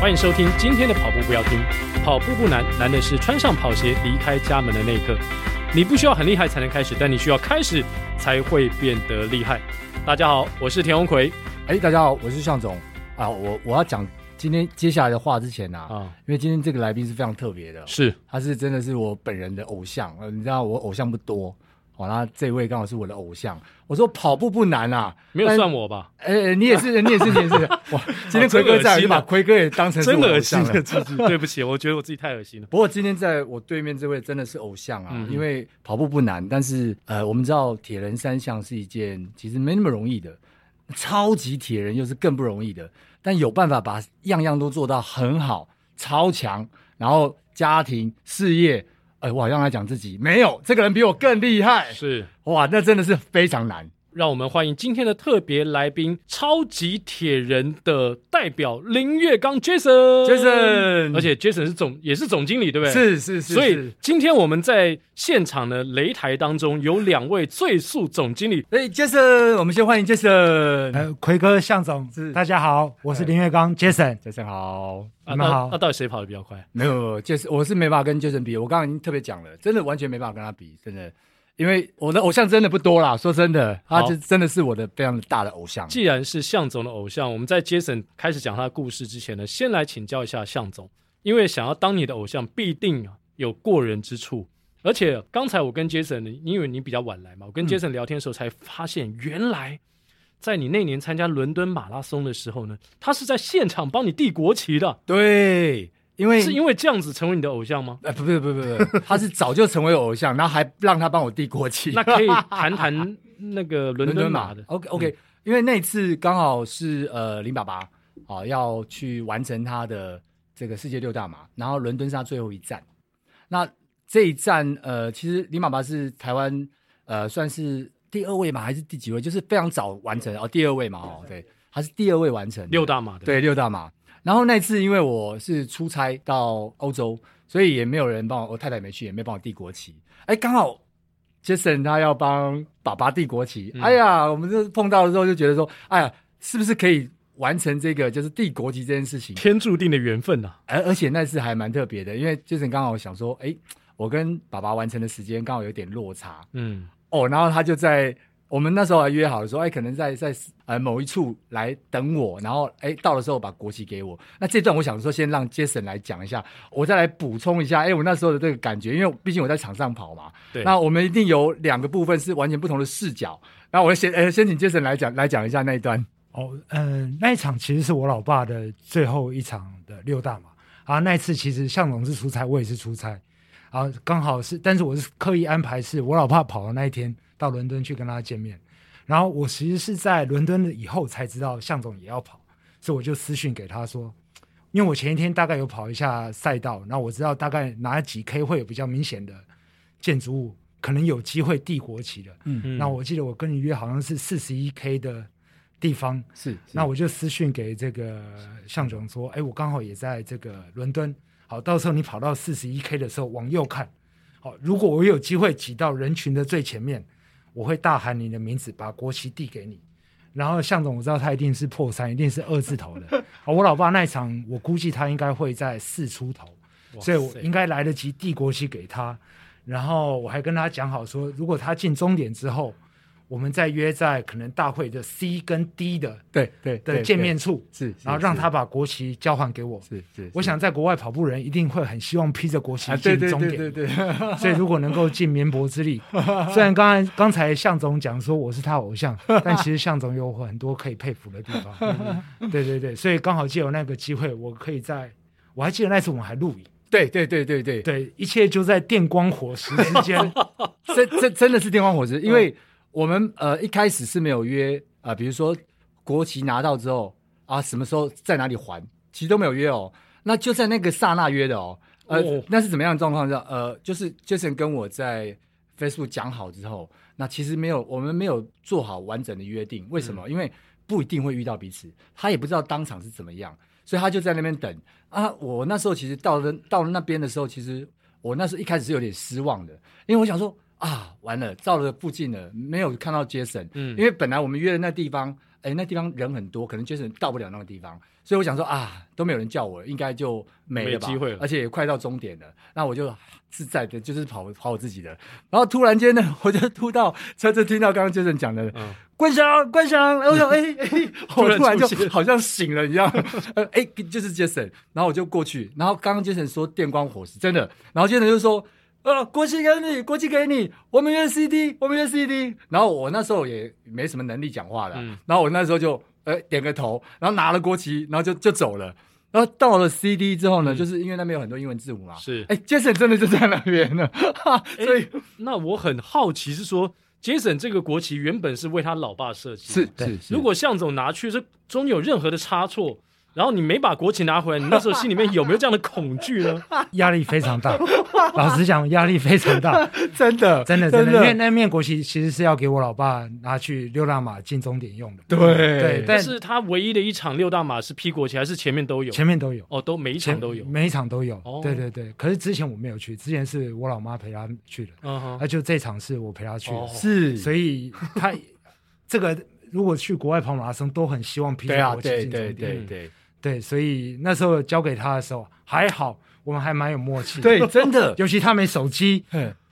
欢迎收听今天的跑步不要听，跑步不难，难的是穿上跑鞋离开家门的那一刻。你不需要很厉害才能开始，但你需要开始才会变得厉害。大家好，我是田鸿魁。哎，大家好，我是向总啊。我我要讲今天接下来的话之前呢，啊，啊因为今天这个来宾是非常特别的，是，他是真的是我本人的偶像。呃，你知道我偶像不多。好，那这位刚好是我的偶像。我说跑步不难啊，没有算我吧？呃，你也是，你也是，你也是。哇，今天奎哥在，就把奎哥也当成是偶像了。对不起，我觉得我自己太恶心了。不过今天在我对面这位真的是偶像啊，因为跑步不难，但是呃，我们知道铁人三项是一件其实没那么容易的，超级铁人又是更不容易的。但有办法把样样都做到很好，超强，然后家庭事业。哎，我好像在讲自己没有，这个人比我更厉害。是哇，那真的是非常难。让我们欢迎今天的特别来宾——超级铁人的代表林月刚 Jason。Jason，而且 Jason 是总也是总经理，对不对？是是是。所以今天我们在现场的擂台当中有两位最速总经理。哎，Jason，我们先欢迎 Jason。呃，奎哥、向总，大家好，我是林月刚 Jason。Jason 好，你们好。那到底谁跑得比较快？没有，Jason，我是没办法跟 Jason 比。我刚刚已经特别讲了，真的完全没办法跟他比，真的。因为我的偶像真的不多啦，说真的，他就真的是我的非常大的偶像。既然是向总的偶像，我们在 Jason 开始讲他的故事之前呢，先来请教一下向总，因为想要当你的偶像，必定有过人之处。而且刚才我跟 Jason，因为你比较晚来嘛，我跟 Jason 聊天的时候才发现，原来在你那年参加伦敦马拉松的时候呢，他是在现场帮你递国旗的。对。因为是因为这样子成为你的偶像吗？哎，不不不不不，他是早就成为偶像，然后还让他帮我递国旗。那可以谈谈那个伦敦马的。OK OK，因为那次刚好是呃林爸爸啊要去完成他的这个世界六大马，然后伦敦是他最后一站。那这一站呃，其实林爸爸是台湾呃算是第二位嘛，还是第几位？就是非常早完成哦，第二位嘛哦，对，他是第二位完成六大马的，对六大马。然后那次因为我是出差到欧洲，所以也没有人帮我，我太太没去，也没帮我递国旗。哎，刚好 Jason 他要帮爸爸递国旗。嗯、哎呀，我们就碰到的时候就觉得说，哎呀，是不是可以完成这个就是递国旗这件事情？天注定的缘分呐、啊！而而且那次还蛮特别的，因为 Jason 刚好想说，哎，我跟爸爸完成的时间刚好有点落差。嗯，哦，然后他就在。我们那时候还约好了说，哎，可能在在呃某一处来等我，然后哎到的时候把国旗给我。那这段我想说，先让 Jason 来讲一下，我再来补充一下。哎，我那时候的这个感觉，因为毕竟我在场上跑嘛。对。那我们一定有两个部分是完全不同的视角。那我先呃先请 Jason 来讲来讲一下那一段。哦，嗯、呃，那一场其实是我老爸的最后一场的六大嘛啊。那一次其实向总是出差，我也是出差啊，刚好是，但是我是刻意安排是我老爸跑的那一天。到伦敦去跟他见面，然后我其实是在伦敦以后才知道向总也要跑，所以我就私讯给他说，因为我前一天大概有跑一下赛道，然后我知道大概哪几 K 会有比较明显的建筑物，可能有机会递国旗的。嗯嗯。那我记得我跟你约好像是四十一 K 的地方，是。那我就私讯给这个向总说，哎，我刚好也在这个伦敦，好，到时候你跑到四十一 K 的时候往右看，好，如果我有机会挤到人群的最前面。我会大喊你的名字，把国旗递给你。然后向总，我知道他一定是破三，一定是二字头的。好，我老爸那一场，我估计他应该会在四出头，所以我应该来得及递国旗给他。然后我还跟他讲好说，如果他进终点之后。我们再约在可能大会的 C 跟 D 的对对的见面处，是，然后让他把国旗交还给我。是是，我想在国外跑步人一定会很希望披着国旗进终点，对对对，所以如果能够尽绵薄之力，虽然刚才刚才向总讲说我是他偶像，但其实向总有很多可以佩服的地方。对对对，所以刚好借由那个机会，我可以在，我还记得那次我们还录影。对对对对对对，一切就在电光火石之间，真真真的是电光火石，因为。我们呃一开始是没有约啊、呃，比如说国旗拿到之后啊，什么时候在哪里还，其实都没有约哦。那就在那个刹那约的哦。呃，哦、那是怎么样的状况呢？呃，就是 Jason 跟我在 Facebook 讲好之后，那其实没有，我们没有做好完整的约定。为什么？嗯、因为不一定会遇到彼此，他也不知道当场是怎么样，所以他就在那边等啊。我那时候其实到了到了那边的时候，其实我那时候一开始是有点失望的，因为我想说。啊，完了，到了附近了，没有看到 Jason，嗯，因为本来我们约的那地方，哎，那地方人很多，可能 Jason 到不了那个地方，所以我想说啊，都没有人叫我，应该就没了吧，没机会了，而且也快到终点了，那我就自在的，就是跑跑我自己的，然后突然间呢，我就突到车子听到刚刚 Jason 讲的，嗯，关翔，关翔，我说哎哎，我突然就好像醒了一样，呃哎，就是 Jason，然后我就过去，然后刚刚 Jason 说电光火石，真的，然后 Jason 就说。呃，国旗给你，国旗给你，我们约 CD，我们约 CD。然后我那时候也没什么能力讲话的，嗯、然后我那时候就呃点个头，然后拿了国旗，然后就就走了。然后到了 CD 之后呢，嗯、就是因为那边有很多英文字母嘛，是，哎，Jason 真的就在那边呢。所以，那我很好奇是说，Jason 这个国旗原本是为他老爸设计，是是是。如果向总拿去，这中间有任何的差错。然后你没把国旗拿回来，你那时候心里面有没有这样的恐惧呢？压力非常大，老实讲，压力非常大，真的，真的，真的，因为那面国旗其实是要给我老爸拿去六大马进终点用的。对对，但是他唯一的一场六大马是披国旗，还是前面都有？前面都有哦，都每一场都有，每一场都有。对对对，可是之前我没有去，之前是我老妈陪他去的。嗯哼，那就这场是我陪他去的，是，所以他这个如果去国外跑马拉松，都很希望披国旗进终点。对对对。对，所以那时候交给他的时候还好，我们还蛮有默契。对，真的，尤其他没手机，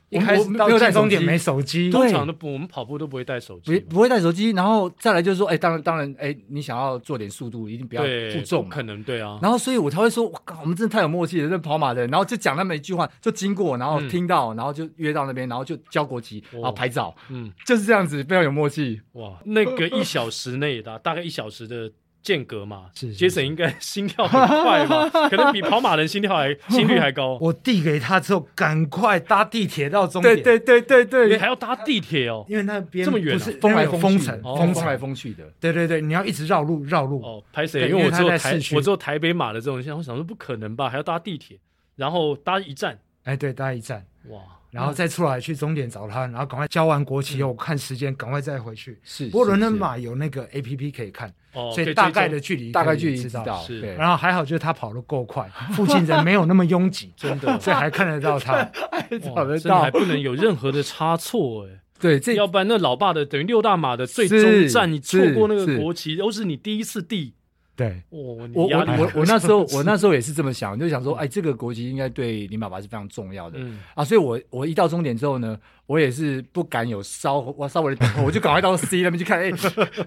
一开始到终点没手机。通常的我们跑步都不会带手机，不不会带手机。然后再来就是说，哎，当然当然，哎，你想要做点速度，一定不要负重，可能对啊。然后所以我才会说，我靠，我们真的太有默契了，这跑马的人。然后就讲那么一句话，就经过，然后听到，然后就约到那边，然后就交国旗，然后拍照，嗯，就是这样子，非常有默契。哇，那个一小时内的大概一小时的。间隔嘛，是杰森应该心跳很快嘛？可能比跑马人心跳还心率还高。我递给他之后，赶快搭地铁到终点。对对对对对，你还要搭地铁哦，因为那边这么远，风来风尘，风来风去的。对对对，你要一直绕路绕路。哦，拍谁？因为我坐台，我坐台北马的这种线，我想说不可能吧？还要搭地铁，然后搭一站。哎，对，搭一站。哇。然后再出来去终点找他，然后赶快交完国旗后看时间，赶快再回去。是，不过伦敦马有那个 A P P 可以看，所以大概的距离大概距离知道。是，然后还好就是他跑得够快，附近人没有那么拥挤，真的，所以还看得到他，找得到，还不能有任何的差错哎。对，这要不然那老爸的等于六大马的最终站，你错过那个国旗，都是你第一次递。对，我我我我那时候我那时候也是这么想，就想说，哎，这个国籍应该对林爸爸是非常重要的，嗯。啊，所以我我一到终点之后呢。我也是不敢有稍我稍微的等候，我就赶快到 C 那边去看，哎，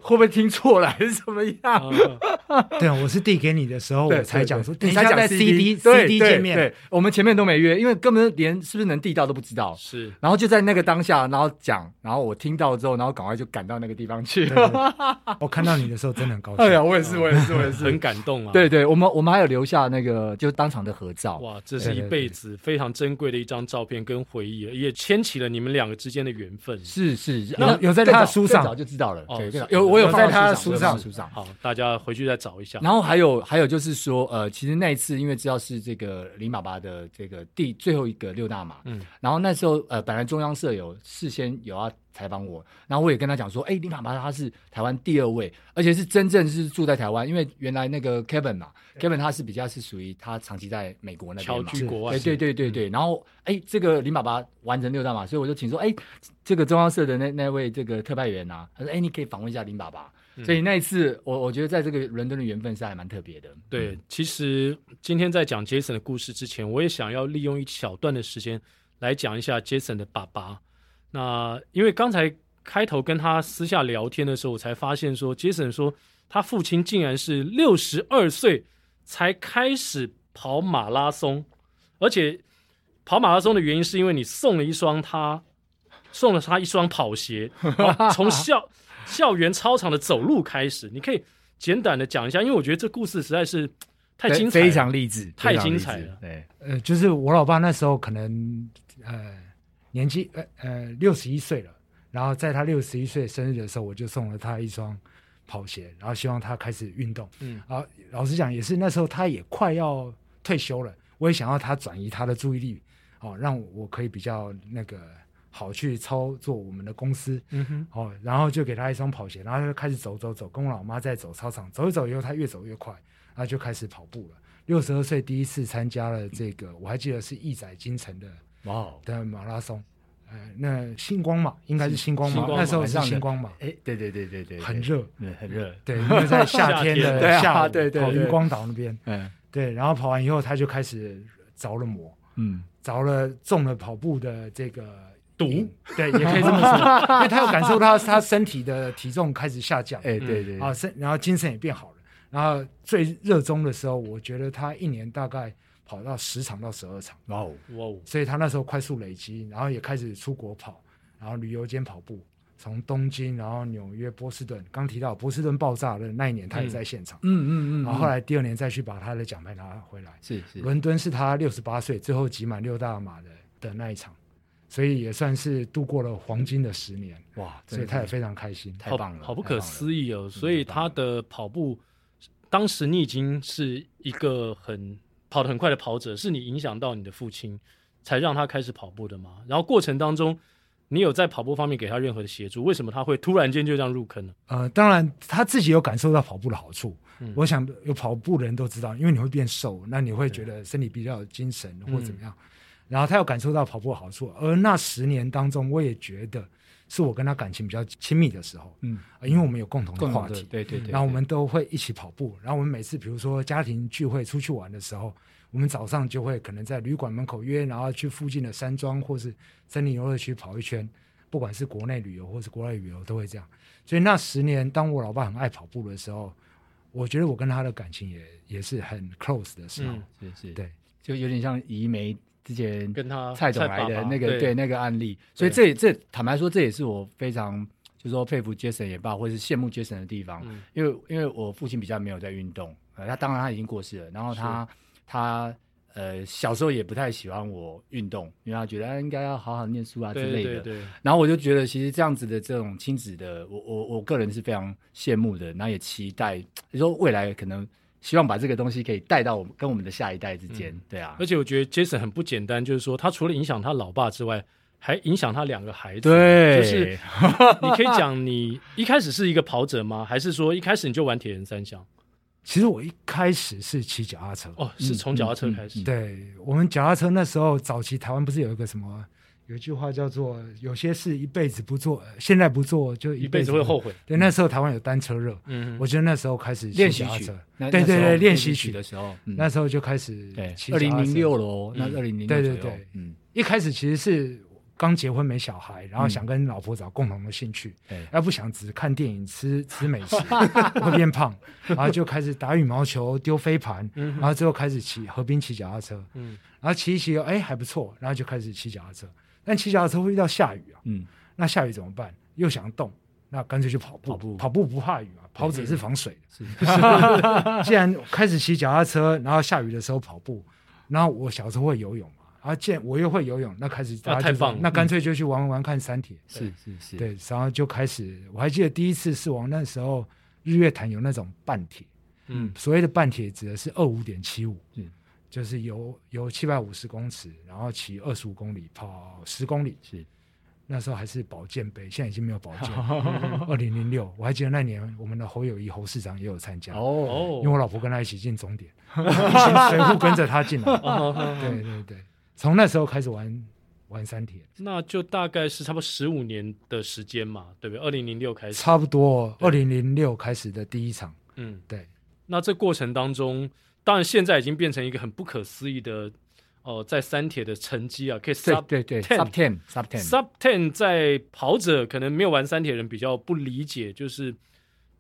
会不会听错了还是怎么样？对啊，我是递给你的时候，我才讲说，你才讲 CD CD 界面，对，我们前面都没约，因为根本连是不是能递到都不知道。是，然后就在那个当下，然后讲，然后我听到之后，然后赶快就赶到那个地方去。我看到你的时候真的很高兴。哎呀，我也是，我也是，我也是很感动啊。对对，我们我们还有留下那个就当场的合照。哇，这是一辈子非常珍贵的一张照片跟回忆，也牵起了你们两个之间的缘分。是是，有有在他的书上早就知道了。对，有我有在他的书上书上。好，大家回去再找一下。然后还有还有就是说，呃，其实那一次因为知道是这个林爸爸的这个第最后一个六大马，嗯，然后那时候呃，本来中央社有事先有要采访我，然后我也跟他讲说，哎，林爸爸他是台湾第二位，而且是真正是住在台湾，因为原来那个 Kevin 嘛。Kevin 他是比较是属于他长期在美国那边嘛，居国外，对对对对对。然后哎，这个林爸爸完成六大马，所以我就请说，哎，这个中央社的那那位这个特派员啊，他说，哎，你可以访问一下林爸爸。所以那一次，我我觉得在这个伦敦的缘分是还蛮特别的。对，其实今天在讲 Jason 的故事之前，我也想要利用一小段的时间来讲一下 Jason 的爸爸。那因为刚才开头跟他私下聊天的时候，我才发现说，Jason 说他父亲竟然是六十二岁。才开始跑马拉松，而且跑马拉松的原因是因为你送了一双他送了他一双跑鞋，从校校园操场的走路开始。你可以简短的讲一下，因为我觉得这故事实在是太精彩，非常励志，太精彩了。对，呃，就是我老爸那时候可能呃年纪呃呃六十一岁了，然后在他六十一岁生日的时候，我就送了他一双。跑鞋，然后希望他开始运动。嗯，啊，老实讲，也是那时候他也快要退休了，我也想要他转移他的注意力，哦，让我可以比较那个好去操作我们的公司。嗯哼，哦，然后就给他一双跑鞋，然后他就开始走走走，跟我老妈在走操场，走一走以后，他越走越快，然后就开始跑步了。六十二岁第一次参加了这个，我还记得是义载金城的哇的马拉松。呃，那星光嘛，应该是星光嘛，那时候是星光嘛，哎，对对对对对，很热，很热，对，因为在夏天的 下午，对对，跑渔光岛那边，嗯，对，然后跑完以后，他就开始着了魔，嗯，着了中了跑步的这个毒，对，也可以这么说，因为他有感受到他身体的体重开始下降，哎，对对，啊，身，然后精神也变好了，然后最热衷的时候，我觉得他一年大概。跑到十场到十二场，哇哦哇哦！所以他那时候快速累积，然后也开始出国跑，然后旅游兼跑步，从东京，然后纽约、波士顿。刚提到波士顿爆炸的那一年，他也在现场。嗯嗯嗯。然后后来第二年再去把他的奖牌拿回来。是是。伦敦是他六十八岁最后挤满六大马的的那一场，所以也算是度过了黄金的十年。哇！所以他也非常开心，太棒了，好不可思议哦！所以他的跑步，当时你已经是一个很。跑得很快的跑者，是你影响到你的父亲，才让他开始跑步的吗？然后过程当中，你有在跑步方面给他任何的协助？为什么他会突然间就这样入坑呢？呃，当然他自己有感受到跑步的好处。嗯，我想有跑步的人都知道，因为你会变瘦，那你会觉得身体比较有精神或怎么样。嗯，然后他有感受到跑步的好处，而那十年当中，我也觉得。是我跟他感情比较亲密的时候，嗯，因为我们有共同的话题，对对对，然后我们都会一起跑步，然后我们每次比如说家庭聚会出去玩的时候，我们早上就会可能在旅馆门口约，然后去附近的山庄或是森林游乐区跑一圈，不管是国内旅游或是国外旅游都会这样。所以那十年，当我老爸很爱跑步的时候，我觉得我跟他的感情也也是很 close 的时候，是是，对，就有点像移梅。之前跟他蔡总来的那个对，对那个案例，所以这也这坦白说，这也是我非常就是说佩服 Jason 也罢，或者是羡慕 Jason 的地方。嗯、因为因为我父亲比较没有在运动，呃，他当然他已经过世了，然后他他呃小时候也不太喜欢我运动，因为他觉得他应该要好好念书啊之类的。对对对，然后我就觉得其实这样子的这种亲子的，我我我个人是非常羡慕的，然后也期待，你说未来可能。希望把这个东西可以带到我们跟我们的下一代之间，嗯、对啊。而且我觉得 Jason 很不简单，就是说他除了影响他老爸之外，还影响他两个孩子。对，就是你可以讲，你一开始是一个跑者吗？还是说一开始你就玩铁人三项？其实我一开始是骑脚踏车，哦，是从脚踏车开始。嗯嗯嗯、对，我们脚踏车那时候早期台湾不是有一个什么？有一句话叫做“有些事一辈子不做，现在不做就一辈子会后悔”。对，那时候台湾有单车热，嗯，我觉得那时候开始练习曲，对对对，练习曲的时候，那时候就开始。对，二零零六了，那二零零六对对对，嗯，一开始其实是刚结婚没小孩，然后想跟老婆找共同的兴趣，要不想只看电影、吃吃美食 会变胖，然后就开始打羽毛球、丢飞盘，然后最后开始骑河边骑脚踏车，嗯，然后骑一骑，哎还不错，然后就开始骑脚踏车。但骑脚踏车会遇到下雨啊，嗯，那下雨怎么办？又想动，那干脆就跑步。跑步，跑步不怕雨啊，跑者是防水的。是，既然开始骑脚踏车，然后下雨的时候跑步，然后我小时候会游泳嘛，啊，既然我又会游泳，那开始那太棒了，那干脆就去玩玩看三铁。是是是，对，然后就开始，我还记得第一次是往那时候日月潭有那种半铁，嗯，所谓的半铁指的是二五点七五，嗯。就是游游七百五十公尺，然后骑二十五公里，跑十公里。是那时候还是保健杯，现在已经没有保健。二零零六，我还记得那年我们的侯友谊侯市长也有参加哦，因为我老婆跟他一起进终点，随扈跟着他进来。对对对，从那时候开始玩玩三铁，那就大概是差不多十五年的时间嘛，对不对？二零零六开始，差不多二零零六开始的第一场。嗯，对。那这过程当中。当然，现在已经变成一个很不可思议的哦、呃，在三铁的成绩啊，可以 sub 对对 sub ten sub ten sub ten 在跑者可能没有玩三铁人比较不理解，就是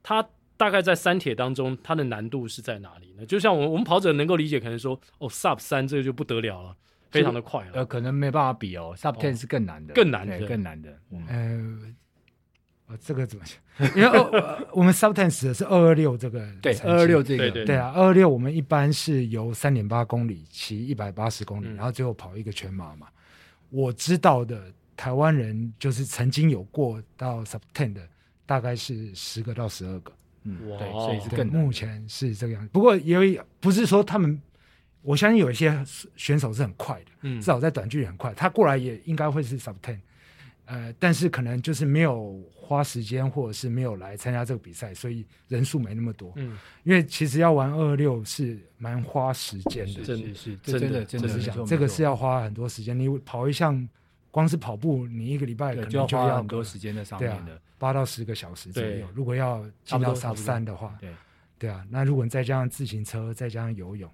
他大概在三铁当中，它的难度是在哪里呢？就像我们我们跑者能够理解，可能说哦 sub 三这个就不得了了，非常的快了，呃，可能没办法比哦，sub ten 是更难的，更难的，更难的，嗯。呃呃，这个怎么讲？因为二我们 sub ten 的是二二六这个，对，二二六这个，对啊，二二六我们一般是由三点八公里，骑一百八十公里，嗯、然后最后跑一个全马嘛。我知道的台湾人就是曾经有过到 sub ten 的，大概是十个到十二个。嗯，对，所以是更目前是这个样子。不过也有不是说他们，我相信有一些选手是很快的，嗯，至少在短距离很快，他过来也应该会是 sub ten。呃，但是可能就是没有花时间，或者是没有来参加这个比赛，所以人数没那么多。嗯，因为其实要玩二二六是蛮花时间的，真的是真的真的是这样，这个是要花很多时间。你跑一项光是跑步，你一个礼拜可能就要，就要花很多时间在上面的，八、啊、到十个小时左右。如果要进到上山的话，对对啊，那如果你再加上自行车，再加上游泳，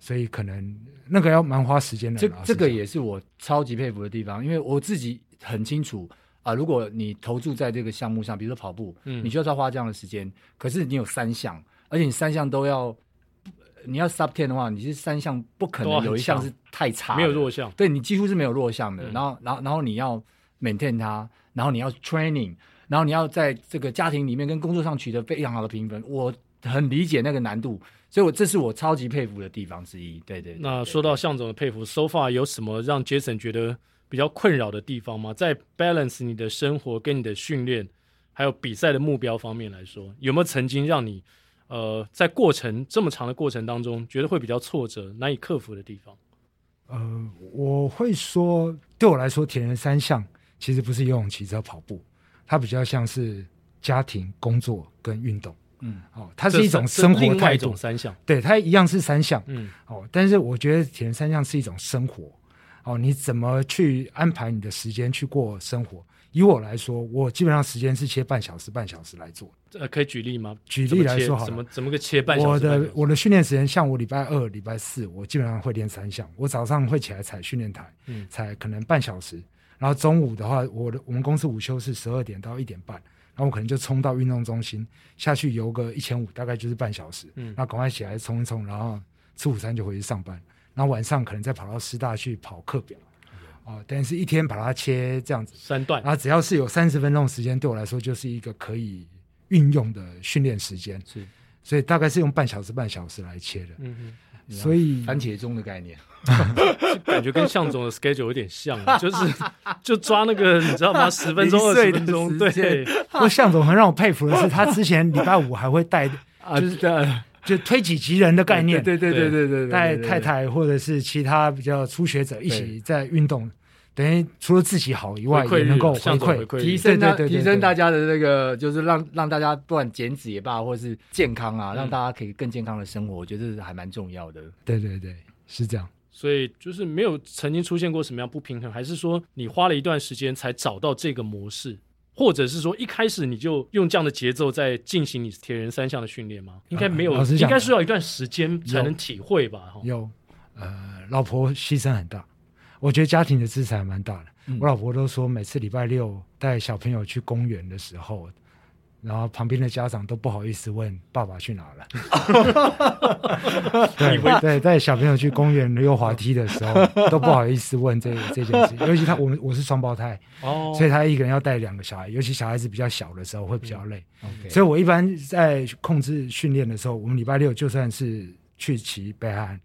所以可能那个要蛮花时间的。这这个也是我超级佩服的地方，因为我自己很清楚啊，如果你投注在这个项目上，比如说跑步，嗯，你需要花这样的时间。可是你有三项，而且你三项都要。你要 sub ten 的话，你是三项不可能有一项是太差，没有弱项。对，你几乎是没有弱项的。嗯、然后，然后，然后你要 maintain 它，然后你要 training，然后你要在这个家庭里面跟工作上取得非常好的平衡。我很理解那个难度，所以我这是我超级佩服的地方之一。对对，对。那说到向总的佩服，so far 有什么让 Jason 觉得比较困扰的地方吗？在 balance 你的生活跟你的训练，还有比赛的目标方面来说，有没有曾经让你？呃，在过程这么长的过程当中，觉得会比较挫折、难以克服的地方。呃，我会说，对我来说，铁人三项其实不是游泳、骑车、跑步，它比较像是家庭、工作跟运动。嗯，哦，它是一种生活态度。三项，对，它一样是三项。嗯，哦，但是我觉得铁人三项是一种生活。哦，你怎么去安排你的时间去过生活？以我来说，我基本上时间是切半小时、半小时来做。呃，可以举例吗？举例来说好，好，怎么怎么个切半小时，半小时？我的我的训练时间，像我礼拜二、礼拜四，我基本上会练三项。我早上会起来踩训练台，嗯，踩可能半小时。然后中午的话，我的我们公司午休是十二点到一点半，然后我可能就冲到运动中心下去游个一千五，大概就是半小时。嗯，那赶快起来冲一冲，然后吃午餐就回去上班。然后晚上可能再跑到师大去跑课表。哦，但是一天把它切这样子三段，然后只要是有三十分钟时间，对我来说就是一个可以运用的训练时间。是，所以大概是用半小时半小时来切的。嗯嗯，所以番茄钟的概念，感觉跟向总的 schedule 有点像，就是就抓那个你知道吗？十分钟二十分钟。对，不过向总很让我佩服的是，他之前礼拜五还会带，就是的。就推己及人的概念，对对对对对对，带太太或者是其他比较初学者一起在运动，等于除了自己好以外，也能够回馈提升他提升大家的那个，就是让让大家不管减脂也罢，或者是健康啊，让大家可以更健康的生活，我觉得这是还蛮重要的。对对对，是这样。所以就是没有曾经出现过什么样不平衡，还是说你花了一段时间才找到这个模式？或者是说一开始你就用这样的节奏在进行你铁人三项的训练吗？应该没有，呃、应该需要一段时间才能体会吧？有，有，呃，老婆牺牲很大，我觉得家庭的支持还蛮大的。嗯、我老婆都说，每次礼拜六带小朋友去公园的时候。然后旁边的家长都不好意思问爸爸去哪了。对 对，带小朋友去公园溜滑梯的时候 都不好意思问这这件事，尤其他我们我是双胞胎哦，所以他一个人要带两个小孩，尤其小孩子比较小的时候会比较累。嗯、所以我一般在控制训练的时候，我们礼拜六就算是去骑北海，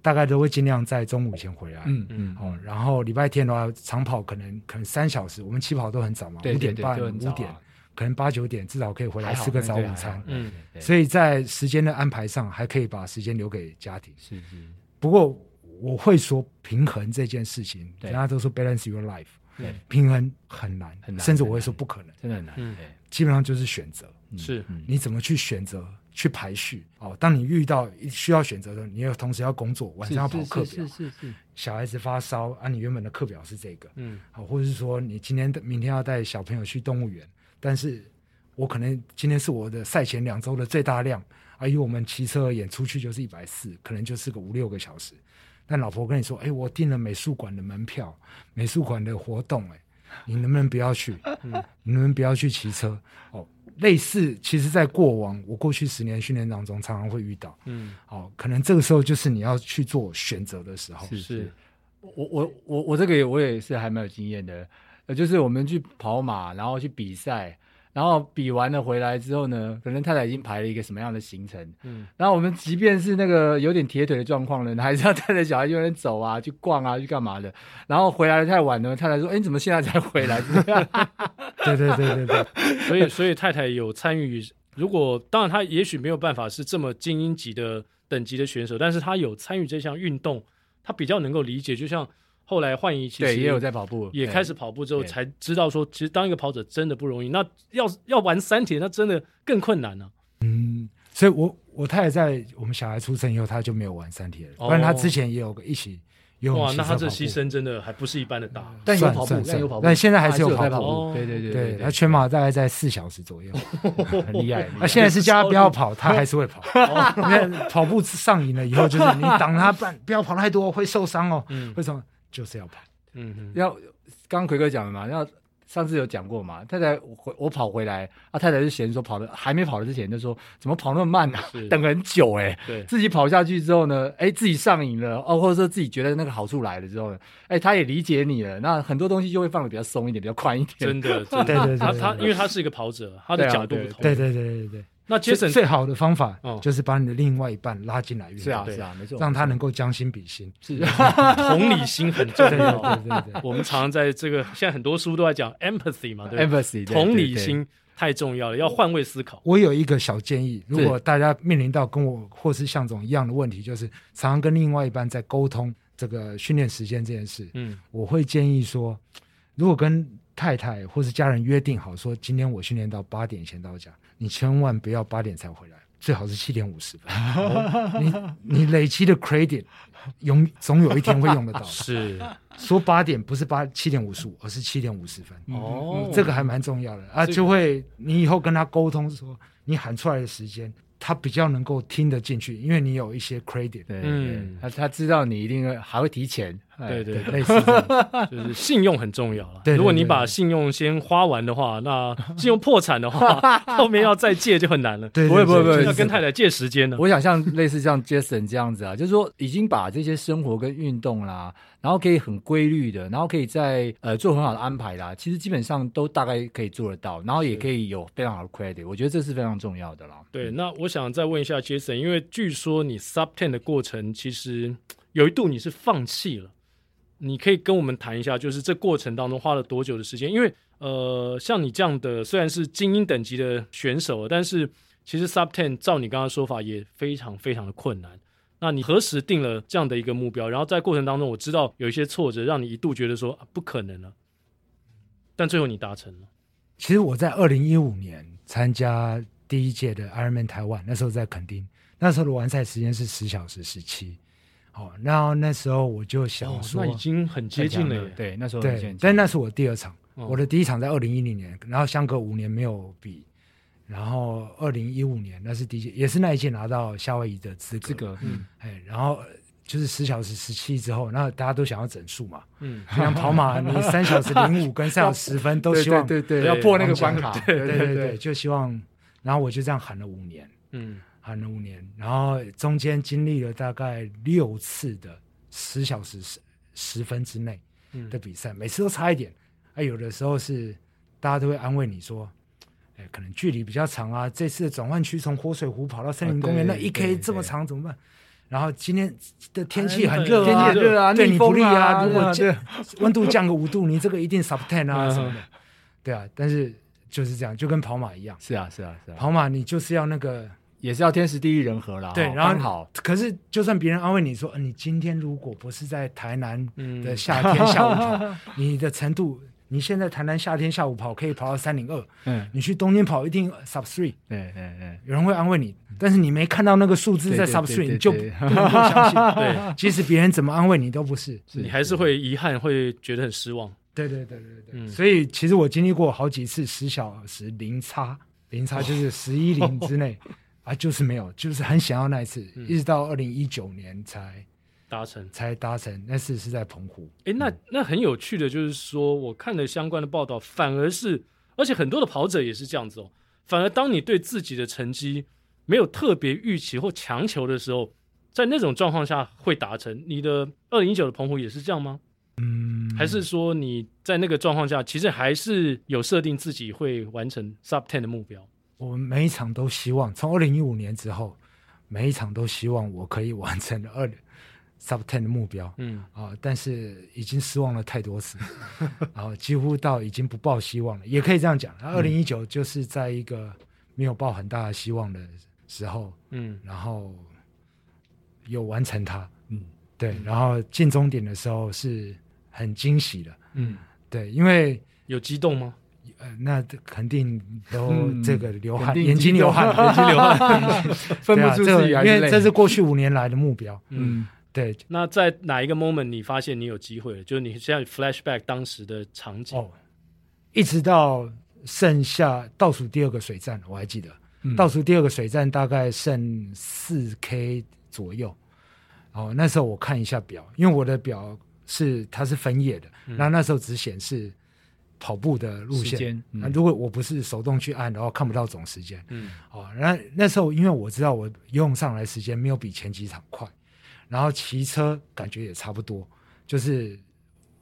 大概都会尽量在中午前回来。嗯嗯哦，然后礼拜天的话，长跑可能可能三小时，我们起跑都很早嘛，五点半五点。可能八九点至少可以回来吃个早午餐，嗯，所以在时间的安排上还可以把时间留给家庭。是是。不过我会说平衡这件事情，大家都说 balance your life，对，平衡很难，很难，甚至我会说不可能，真的很难。嗯，基本上就是选择，是，你怎么去选择去排序？哦，当你遇到需要选择的时候，你要同时要工作，晚上要跑课表，是是是。小孩子发烧啊，你原本的课表是这个，嗯，好，或者是说你今天明天要带小朋友去动物园。但是，我可能今天是我的赛前两周的最大量，而以我们骑车而言，出去就是一百四，可能就是个五六个小时。但老婆跟你说：“哎，我订了美术馆的门票，美术馆的活动，哎，你能不能不要去？嗯，你能不能不要去骑车？哦，类似，其实，在过往我过去十年训练当中，常常会遇到。嗯，哦，可能这个时候就是你要去做选择的时候。是是，我我我我这个也我也是还蛮有经验的。呃，就是我们去跑马，然后去比赛，然后比完了回来之后呢，可能太太已经排了一个什么样的行程，嗯，然后我们即便是那个有点铁腿的状况呢，还是要带着小孩去那边走啊，去逛啊，去干嘛的，然后回来的太晚了，太太说：“哎，你怎么现在才回来？” 对对对对对，所以所以太太有参与。如果当然，她也许没有办法是这么精英级的等级的选手，但是她有参与这项运动，她比较能够理解，就像。后来焕仪其实也有在跑步，也开始跑步之后才知道说，其实当一个跑者真的不容易。那要要玩三铁，那真的更困难了、啊。嗯，所以我我太太在我们小孩出生以后，她就没有玩三铁了。不然他之前也有个一起哇，那他这牺牲真的还不是一般的大，但有跑步，但有跑步，但现在还是有跑步。对对对对，他全马大概在四小时左右，很厉害。那现在是叫他不要跑，他还是会跑。那跑步上瘾了以后，就是你挡他，不不要跑太多，会受伤哦。为什么？就是要跑。嗯嗯，要刚刚奎哥讲的嘛，要。上次有讲过嘛？太太回我跑回来，啊，太太就嫌说跑的还没跑的之前就说怎么跑那么慢啊？等很久哎、欸。对，自己跑下去之后呢，哎，自己上瘾了哦，或者说自己觉得那个好处来了之后呢，哎，他也理解你了，那很多东西就会放的比较松一点，比较宽一点。真的，真的对对对，他他因为他是一个跑者，他的角度不同。对对对对对。那杰森最好的方法就是把你的另外一半拉进来运动，是啊是啊，没错，让他能够将心比心，是同理心很重要。对对对，我们常常在这个现在很多书都在讲 empathy 嘛，对 empathy 同理心太重要了，要换位思考。我有一个小建议，如果大家面临到跟我或是向总一样的问题，就是常常跟另外一半在沟通这个训练时间这件事，嗯，我会建议说，如果跟太太或是家人约定好说，今天我训练到八点前到家。你千万不要八点才回来，最好是七点五十分。你你累积的 credit 永总有一天会用得到。是说八点不是八七点五十五，而是七点五十分。哦、嗯，这个还蛮重要的啊，就会你以后跟他沟通说，你喊出来的时间。他比较能够听得进去，因为你有一些 credit，嗯，他他知道你一定还会提钱，对对，类似 这样，就是信用很重要了。如果你把信用先花完的话，那 信用破产的话，后面要再借就很难了。对，不会不会不会，要跟太太借时间呢。我想像类似像 Jason 这样子啊，就是说已经把这些生活跟运动啦。然后可以很规律的，然后可以在呃做很好的安排啦。其实基本上都大概可以做得到，然后也可以有非常好的 credit。我觉得这是非常重要的啦。对，那我想再问一下 Jason，因为据说你 sub ten 的过程其实有一度你是放弃了，你可以跟我们谈一下，就是这过程当中花了多久的时间？因为呃，像你这样的虽然是精英等级的选手，但是其实 sub ten 照你刚刚说法也非常非常的困难。那你何时定了这样的一个目标？然后在过程当中，我知道有一些挫折，让你一度觉得说、不可能了，但最后你达成了。其实我在二零一五年参加第一届的 Ironman 台湾，那时候在垦丁，那时候的完赛时间是十小时十七。好，然后那时候我就想说，哦、那已经很接近了。对，那时候对，但那是我第二场，哦、我的第一场在二零一零年，然后相隔五年没有比。然后二零一五年，那是第一届，也是那一届拿到夏威夷的资格。资格，嗯，哎，然后就是十小时十七之后，然后大家都想要整数嘛，嗯，像跑马，你三小时零五跟三小时十分都 希望对对要破那个关卡，对对对对，就希望。然后我就这样喊了五年，嗯，喊了五年，然后中间经历了大概六次的十小时十十分之内的比赛，每次都差一点。哎，有的时候是大家都会安慰你说。哎，可能距离比较长啊。这次的转换区从活水湖跑到森林公园，那一 K 这么长怎么办？然后今天的天气很热，天气很热啊，对你不利啊。如果温度降个五度，你这个一定 sub ten 啊什么的。对啊，但是就是这样，就跟跑马一样。是啊，是啊，是啊。跑马你就是要那个，也是要天时地利人和啦。对，然后好。可是就算别人安慰你说，你今天如果不是在台南的夏天下午跑，你的程度。你现在台南夏天下午跑可以跑到三零二，嗯，你去东京跑一定 sub three，对对对，有人会安慰你，但是你没看到那个数字在 sub three，你就不能够相信。对，即使别人怎么安慰你都不是，你还是会遗憾，会觉得很失望。对对对对对，所以其实我经历过好几次十小时零差，零差就是十一零之内啊，就是没有，就是很想要那一次，一直到二零一九年才。达成才达成，那次是在澎湖。哎，那那很有趣的，就是说我看了相关的报道，反而是，而且很多的跑者也是这样子哦。反而当你对自己的成绩没有特别预期或强求的时候，在那种状况下会达成。你的二零一九的澎湖也是这样吗？嗯，还是说你在那个状况下，其实还是有设定自己会完成 sub ten 的目标？我们每一场都希望，从二零一五年之后，每一场都希望我可以完成二零。Sub ten 的目标，嗯啊，但是已经失望了太多次，然后几乎到已经不抱希望了，也可以这样讲。二零一九就是在一个没有抱很大的希望的时候，嗯，然后有完成它，嗯，对，然后进终点的时候是很惊喜的，嗯，对，因为有激动吗？呃，那肯定都这个流汗，眼睛流汗，眼睛流汗，分不出自己，因为这是过去五年来的目标，嗯。对，那在哪一个 moment 你发现你有机会了？就是你现在 flashback 当时的场景，哦，一直到剩下倒数第二个水站，我还记得，嗯、倒数第二个水站大概剩四 K 左右。哦，那时候我看一下表，因为我的表是它是分页的，然后那时候只显示跑步的路线。那、嗯、如果我不是手动去按，然后看不到总时间。嗯，哦，那那时候因为我知道我游泳上来时间没有比前几场快。然后骑车感觉也差不多，就是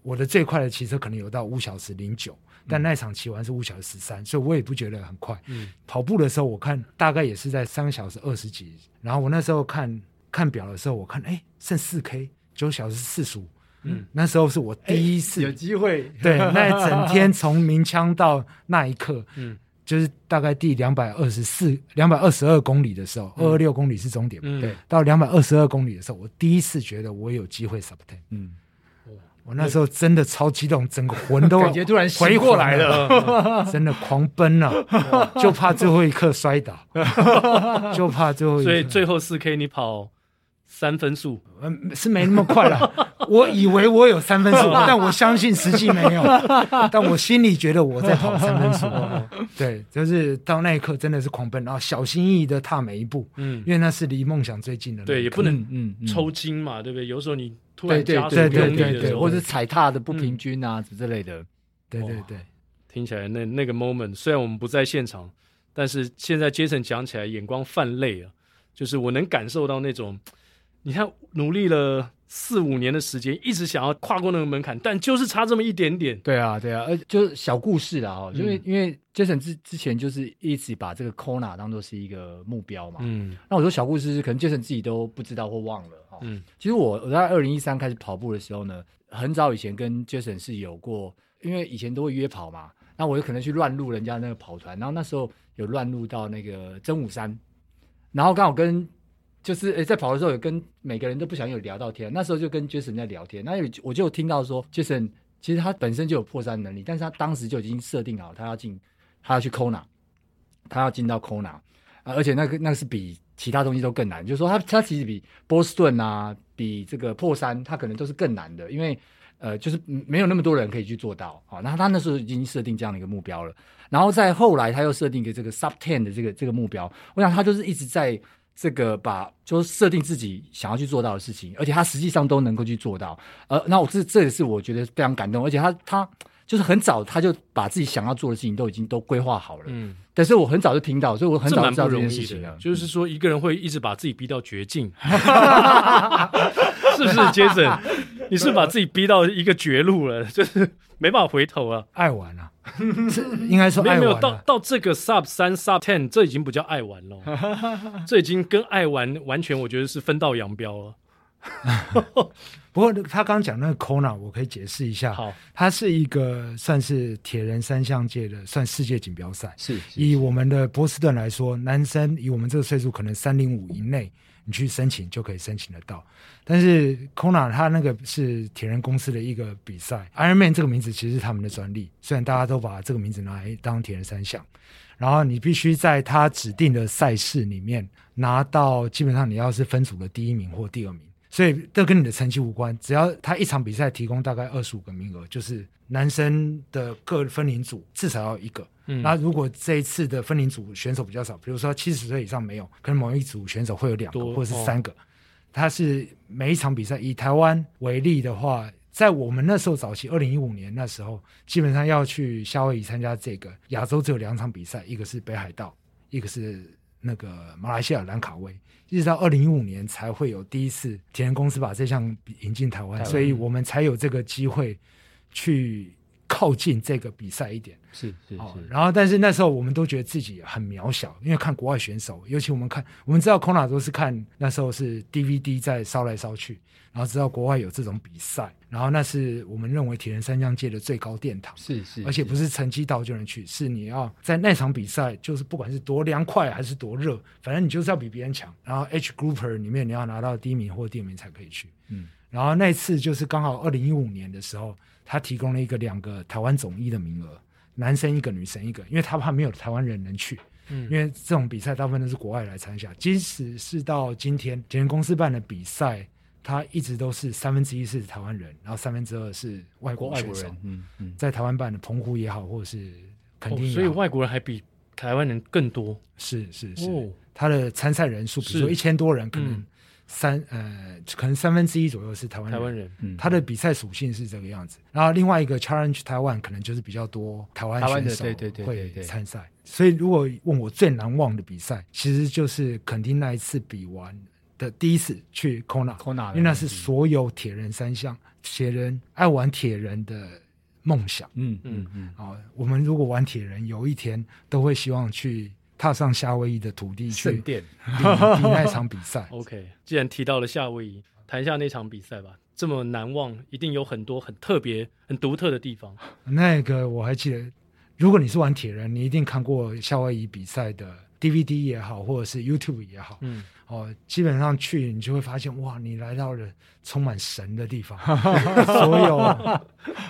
我的最快的骑车可能有到五小时零九，但那场骑完是五小时十三，所以我也不觉得很快。嗯，跑步的时候我看大概也是在三个小时二十几，然后我那时候看看表的时候，我看哎剩四 K 九小时四十五，嗯，那时候是我第一次有机会，对，那整天从鸣枪到那一刻，嗯。就是大概第两百二十四、两百二十二公里的时候，二二六公里是终点嘛？对、嗯，到两百二十二公里的时候，我第一次觉得我有机会 sub ten。嗯，我那时候真的超激动，整个魂都 感觉突然回过来了，真的狂奔了，就怕最后一刻摔倒，就怕最后一刻。所以最后四 K 你跑。三分速，嗯，是没那么快了。我以为我有三分速，但我相信实际没有。但我心里觉得我在跑三分速。对，就是到那一刻真的是狂奔，然后小心翼翼的踏每一步。嗯，因为那是离梦想最近的。对，也不能嗯抽筋嘛，对不对？有时候你突然加速用力的时候，或者踩踏的不平均啊之类的。对对对，听起来那那个 moment，虽然我们不在现场，但是现在 Jason 讲起来眼光泛泪啊，就是我能感受到那种。你看，努力了四五年的时间，一直想要跨过那个门槛，但就是差这么一点点。对啊，对啊，而就是小故事啦哈，因为、嗯、因为 Jason 之之前就是一直把这个 Kona 当做是一个目标嘛。嗯，那我说小故事是可能 Jason 自己都不知道或忘了哈。嗯，其实我我在二零一三开始跑步的时候呢，很早以前跟 Jason 是有过，因为以前都会约跑嘛，那我就可能去乱入人家那个跑团，然后那时候有乱入到那个真武山，然后刚好跟。就是诶，在跑的时候，有跟每个人都不想有聊到天。那时候就跟 Jason 在聊天，那有我就听到说，Jason 其实他本身就有破三能力，但是他当时就已经设定好，他要进，他要去 Kona，他要进到 Kona 啊，而且那个那个是比其他东西都更难，就是说他他其实比波士顿啊，比这个破三，他可能都是更难的，因为呃，就是没有那么多人可以去做到啊。那他那时候已经设定这样的一个目标了，然后在后来他又设定一个这个 Sub Ten 的这个这个目标，我想他就是一直在。这个把就是设定自己想要去做到的事情，而且他实际上都能够去做到。呃，那我这这也是我觉得非常感动，而且他他就是很早他就把自己想要做的事情都已经都规划好了。嗯，但是我很早就听到，所以我很早就知道这件事情了。就是说，一个人会一直把自己逼到绝境，是不是？Jason，你是把自己逼到一个绝路了，就是没办法回头了，爱玩啊。应该说爱玩没有没有到到这个 sub 三 sub ten，这已经不叫爱玩了，这已经跟爱玩完全我觉得是分道扬镳了。不过他刚刚讲那个 Kona，我可以解释一下。好，它是一个算是铁人三项界的算世界锦标赛。是，以我们的波士顿来说，男生以我们这个岁数，可能三零五以内。你去申请就可以申请得到，但是 Kona 它那个是铁人公司的一个比赛，Ironman 这个名字其实是他们的专利，虽然大家都把这个名字拿来当铁人三项，然后你必须在他指定的赛事里面拿到，基本上你要是分组的第一名或第二名。所以这跟你的成绩无关，只要他一场比赛提供大概二十五个名额，就是男生的各分龄组至少要一个。嗯，那如果这一次的分龄组选手比较少，比如说七十岁以上没有，可能某一组选手会有两个或者是三个。他是每一场比赛，以台湾为例的话，在我们那时候早期二零一五年那时候，基本上要去夏威夷参加这个亚洲只有两场比赛，一个是北海道，一个是那个马来西亚兰卡威。一直到二零一五年才会有第一次铁人公司把这项引进台湾，台，所以我们才有这个机会去靠近这个比赛一点。是是是，然后但是那时候我们都觉得自己很渺小，因为看国外选手，尤其我们看，我们知道 Kona 都是看那时候是 DVD 在烧来烧去，然后知道国外有这种比赛，然后那是我们认为铁人三项界的最高殿堂。是是，而且不是成绩到就能去，是你要在那场比赛，就是不管是多凉快还是多热，反正你就是要比别人强。然后 H Grouper 里面你要拿到第一名或第二名才可以去。嗯，然后那次就是刚好二零一五年的时候，他提供了一个两个台湾总一的名额。男生一个，女生一个，因为他怕没有台湾人能去，嗯，因为这种比赛大部分都是国外来参加。即使是到今天，铁人公司办的比赛，他一直都是三分之一是台湾人，然后三分之二是外国外国人。嗯嗯，在台湾办的澎湖也好，或者是肯定，所以外国人还比台湾人更多。是是是，他的参赛人数，比如说一千多人，可能。三呃，可能三分之一左右是台湾人，台湾人，嗯，他的比赛属性是这个样子。然后另外一个 Challenge Taiwan 可能就是比较多台湾选手对对对会参赛。所以如果问我最难忘的比赛，其实就是肯定那一次比完的第一次去 Kona，Kona，因为那是所有铁人三项铁人爱玩铁人的梦想。嗯嗯嗯。啊，我们如果玩铁人，有一天都会希望去。踏上夏威夷的土地去比那场比赛。OK，既然提到了夏威夷，谈一下那场比赛吧。这么难忘，一定有很多很特别、很独特的地方。那个我还记得，如果你是玩铁人，你一定看过夏威夷比赛的 DVD 也好，或者是 YouTube 也好。嗯。哦，基本上去你就会发现，哇，你来到了充满神的地方。所有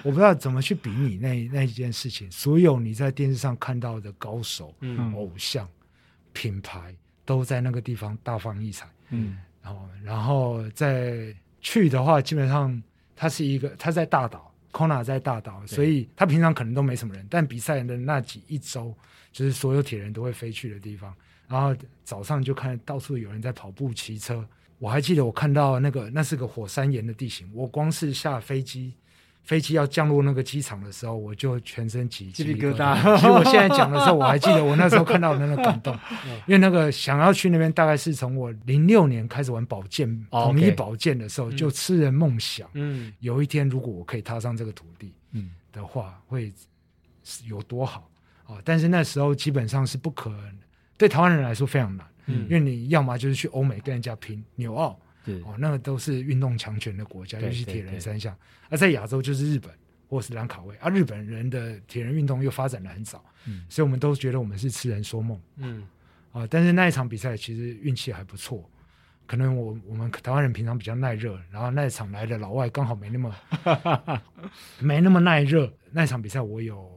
我不知道怎么去比拟那那一件事情。所有你在电视上看到的高手、嗯、偶像、品牌，都在那个地方大放异彩。嗯，然后然后再去的话，基本上它是一个，它在大岛，Kona 在大岛，所以他平常可能都没什么人，但比赛的那几一周，就是所有铁人都会飞去的地方。然后早上就看到处有人在跑步、骑车。我还记得我看到那个，那是个火山岩的地形。我光是下飞机，飞机要降落那个机场的时候，我就全身起鸡皮疙瘩。其实我现在讲的时候，我还记得我那时候看到的那个感动，因为那个想要去那边，大概是从我零六年开始玩保健、统一保健的时候，就痴人梦想。嗯，有一天如果我可以踏上这个土地，嗯的话，会有多好啊！但是那时候基本上是不可能。对台湾人来说非常难，嗯，因为你要么就是去欧美跟人家拼纽澳，哦，那个都是运动强权的国家，尤其铁人三项。而在亚洲就是日本或是兰卡威，啊，日本人的铁人运动又发展的很早，嗯，所以我们都觉得我们是痴人说梦，嗯，啊，但是那一场比赛其实运气还不错，可能我我们台湾人平常比较耐热，然后那一场来的老外刚好没那么 没那么耐热，那一场比赛我有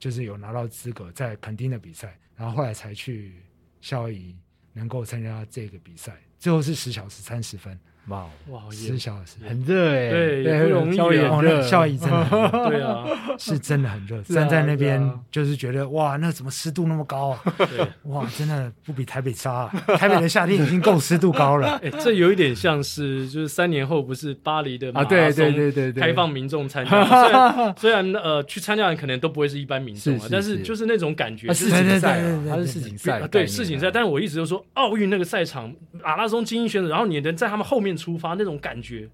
就是有拿到资格在垦丁的比赛。然后后来才去夏威夷，能够参加这个比赛，最后是十小时三十分。哇哇，十小时很热哎，对，也不容易，很热，夏威夷真的，对啊，是真的很热。站在那边就是觉得哇，那怎么湿度那么高啊？哇，真的不比台北差。台北的夏天已经够湿度高了。哎，这有一点像是就是三年后不是巴黎的马拉松开放民众参加，虽然 虽然呃去参加的可能都不会是一般民众啊，但是就是那种感觉，世锦赛，它是世锦赛，对世锦赛。但是我一直都说奥运那个赛场马拉松精英选手，然后你能在他们后面。出发那种感觉，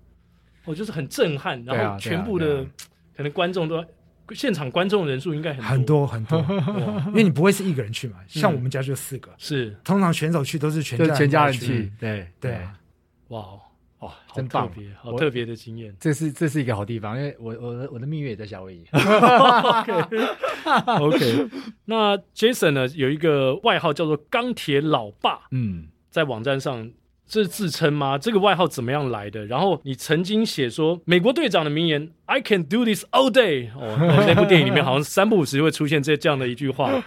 我就是很震撼。然后全部的可能观众都现场观众人数应该很多很多，因为你不会是一个人去嘛。像我们家就四个，是通常选手去都是全全家人去。对对，哇哇，真棒，好特别的经验。这是这是一个好地方，因为我我的我的蜜月也在夏威夷。OK，那 Jason 呢有一个外号叫做钢铁老爸。嗯，在网站上。这是自称吗？这个外号怎么样来的？然后你曾经写说美国队长的名言 "I can do this all day"，哦，那部电影里面好像三不五时会出现这这样的一句话，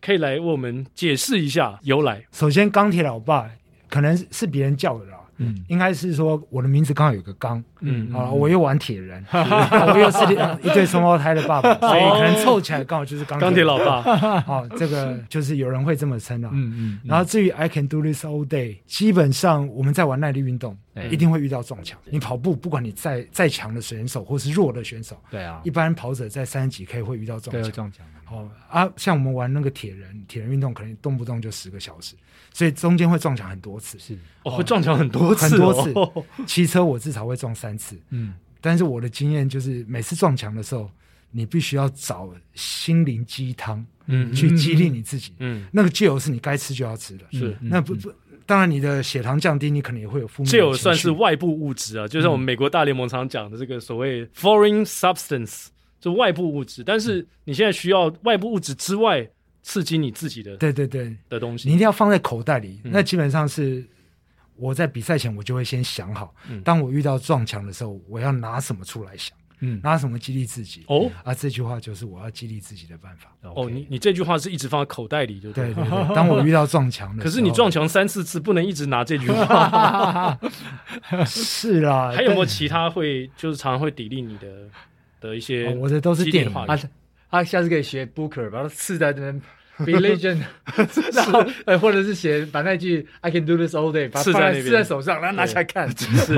可以来为我们解释一下由来。首先，钢铁老爸可能是别人叫的啦。嗯，应该是说我的名字刚好有个钢，嗯，好了，我又玩铁人，我又是一对双胞胎的爸爸，所以可能凑起来刚好就是钢钢铁老爸。好，这个就是有人会这么称啊。嗯嗯。然后至于 I can do this all day，基本上我们在玩耐力运动，一定会遇到撞墙。你跑步，不管你再再强的选手或是弱的选手，对啊，一般跑者在三十几 K 会遇到撞墙。撞墙。哦啊，像我们玩那个铁人，铁人运动可能动不动就十个小时。所以中间会撞墙很多次，是哦，会撞墙很多次，很多次。骑车我至少会撞三次，嗯。但是我的经验就是，每次撞墙的时候，你必须要找心灵鸡汤，嗯，去激励你自己，嗯。那个酱油是你该吃就要吃的，是。那不不，当然你的血糖降低，你可能也会有负面。酱油算是外部物质啊，就像我们美国大联盟常讲的这个所谓 foreign substance，就外部物质。但是你现在需要外部物质之外。刺激你自己的，对对对的东西，你一定要放在口袋里。嗯、那基本上是我在比赛前，我就会先想好，嗯、当我遇到撞墙的时候，我要拿什么出来想。嗯，拿什么激励自己？哦，啊，这句话就是我要激励自己的办法。哦，你你这句话是一直放在口袋里，就对对对。当我遇到撞墙的可是你撞墙三四次，不能一直拿这句话。是啦，还有没有其他会就是常常会砥砺你的的一些？我的都是电话。啊，下次可以学 Booker，把它刺在这边。Be legend，然后呃，或者是写把那句 I can do this all day，把它放在刺在手上，然后拿起来看。是，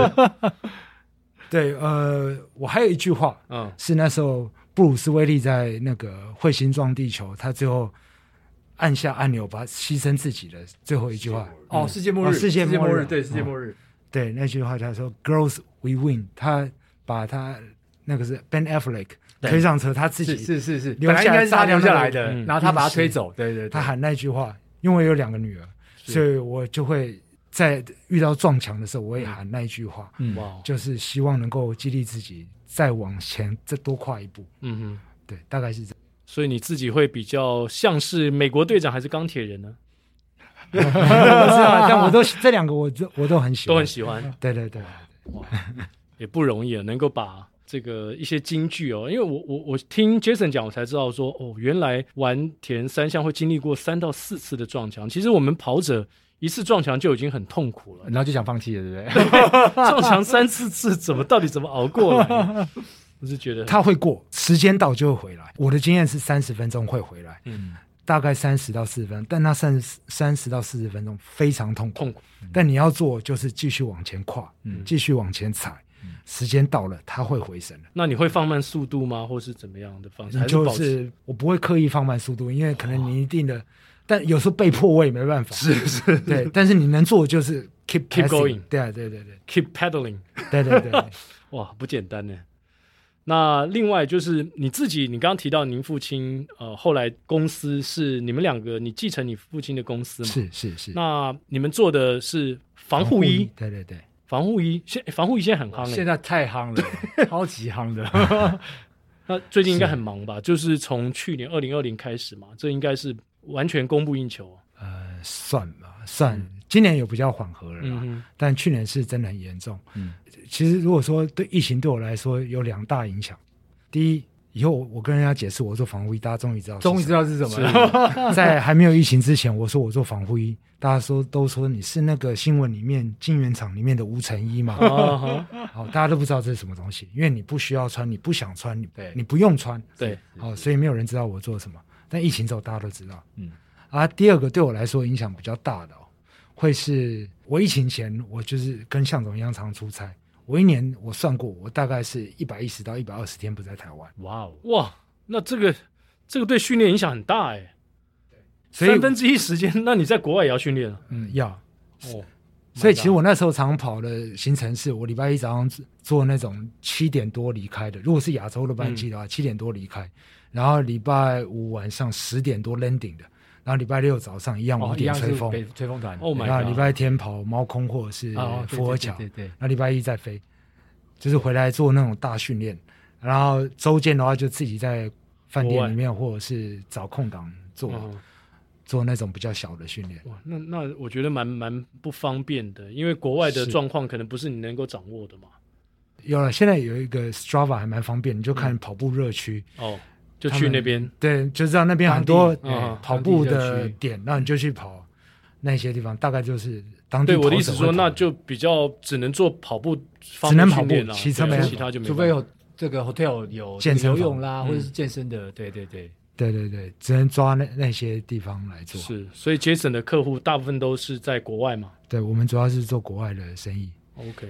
对，呃，我还有一句话，嗯，是那时候布鲁斯威利在那个彗星撞地球，他最后按下按钮，把牺牲自己的最后一句话。哦，世界末日，世界末日，对，世界末日，对，那句话他说，Girls we win，他把他那个是 Ben Affleck。推上车，他自己是是是，本来应该是他留下来的，然后他把他推走。对对，他喊那句话，因为有两个女儿，所以我就会在遇到撞墙的时候，我也喊那句话，哇，就是希望能够激励自己再往前再多跨一步。嗯哼，对，大概是这样。所以你自己会比较像是美国队长还是钢铁人呢？不是啊，但我都这两个，我都我都很喜欢，都很喜欢。对对对，哇，也不容易啊，能够把。这个一些金句哦，因为我我我听 Jason 讲，我才知道说哦，原来玩铁人三项会经历过三到四次的撞墙。其实我们跑者一次撞墙就已经很痛苦了，然后就想放弃了，对不对？撞墙三四次，怎么到底怎么熬过来？我是觉得他会过，时间到就会回来。我的经验是三十分钟会回来，嗯，大概三十到四十分钟，但那三十三十到四十分钟非常痛苦，痛苦。但你要做就是继续往前跨，嗯，继续往前踩。时间到了，它会回升了。那你会放慢速度吗？或是怎么样的方式？就是我不会刻意放慢速度，因为可能你一定的，哦、但有时候被迫我也没办法。是是，对。但是你能做的就是 keep keep going，对啊，对对对，keep pedaling，对对对。哇，不简单呢。那另外就是你自己，你刚刚提到您父亲，呃，后来公司是你们两个，你继承你父亲的公司吗？是是是。那你们做的是防护衣？对对对。防护衣现防护衣现在很夯，现在太夯了，超级夯的。那最近应该很忙吧？就是从去年二零二零开始嘛，这应该是完全供不应求。呃，算吧，算。今年有比较缓和了啦，但去年是真的很严重。嗯，其实如果说对疫情对我来说有两大影响，第一。以后我跟人家解释我做防护衣，大家终于知道，终于知道是什么了。在还没有疫情之前，我说我做防护衣，大家说都说你是那个新闻里面晶圆厂里面的吴成一嘛。好，大家都不知道这是什么东西，因为你不需要穿，你不想穿，你你不用穿。对，好，所以没有人知道我做什么。但疫情之后，大家都知道。嗯，啊，第二个对我来说影响比较大的，哦会是我疫情前我就是跟向总一样常出差。我一年我算过，我大概是一百一十到一百二十天不在台湾。哇哦，哇，那这个这个对训练影响很大哎。所以三分之一时间，那你在国外也要训练？嗯，要。哦，所以其实我那时候常跑的行程是，我礼拜一早上坐那种七点多离开的，如果是亚洲的班机的话，七点多离开，然后礼拜五晚上十点多 landing 的。然后礼拜六早上一样五点吹风，吹风团。哦，然后礼拜天跑猫空或者是福尔桥，对对。那礼拜一再飞，就是回来做那种大训练。然后周间的话，就自己在饭店里面或者是找空档做做那种比较小的训练。哇，那那我觉得蛮蛮不方便的，因为国外的状况可能不是你能够掌握的嘛。有了，现在有一个 Strava 还蛮方便，你就看跑步热区哦。就去那边，对，就知道那边很多跑步的点，那你就去跑那些地方，大概就是当地。对，我的意思说，那就比较只能做跑步，只能跑步，骑车没有，其他就没有。除非有这个 hotel 有健身游泳啦，或者是健身的，对对对，对对对，只能抓那那些地方来做。是，所以 Jason 的客户大部分都是在国外嘛？对，我们主要是做国外的生意。OK，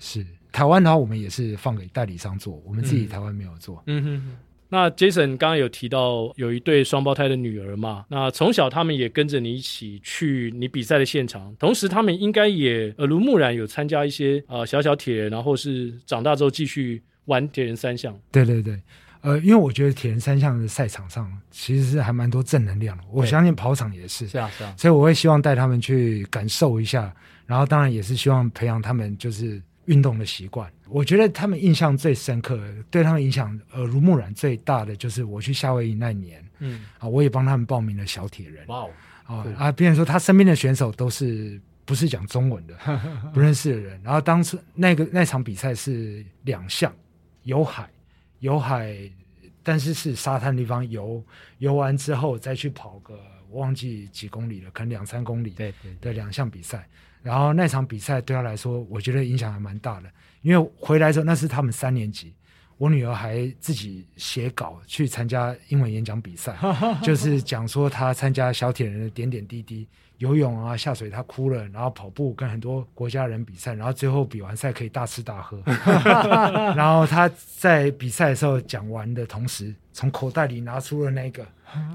是台湾的话，我们也是放给代理商做，我们自己台湾没有做。嗯哼。那 Jason 刚刚有提到有一对双胞胎的女儿嘛？那从小他们也跟着你一起去你比赛的现场，同时他们应该也耳濡目染，有参加一些呃小小铁人，然后是长大之后继续玩铁人三项。对对对，呃，因为我觉得铁人三项的赛场上其实是还蛮多正能量的，我相信跑场也是。是啊是啊，所以我会希望带他们去感受一下，然后当然也是希望培养他们就是。运动的习惯，我觉得他们印象最深刻，对他们影响耳濡目染最大的就是我去夏威夷那年，嗯。啊，我也帮他们报名了小铁人，哇哦，啊，别人说他身边的选手都是不是讲中文的，不认识的人，然后当时那个那场比赛是两项，有海游海，但是是沙滩地方游，游完之后再去跑个我忘记几公里了，可能两三公里。对对。的两项比赛，然后那场比赛对他来说，我觉得影响还蛮大的，因为回来之后那是他们三年级。我女儿还自己写稿去参加英文演讲比赛，就是讲说她参加小铁人的点点滴滴，游泳啊下水她哭了，然后跑步跟很多国家人比赛，然后最后比完赛可以大吃大喝，然后她在比赛的时候讲完的同时，从口袋里拿出了那个。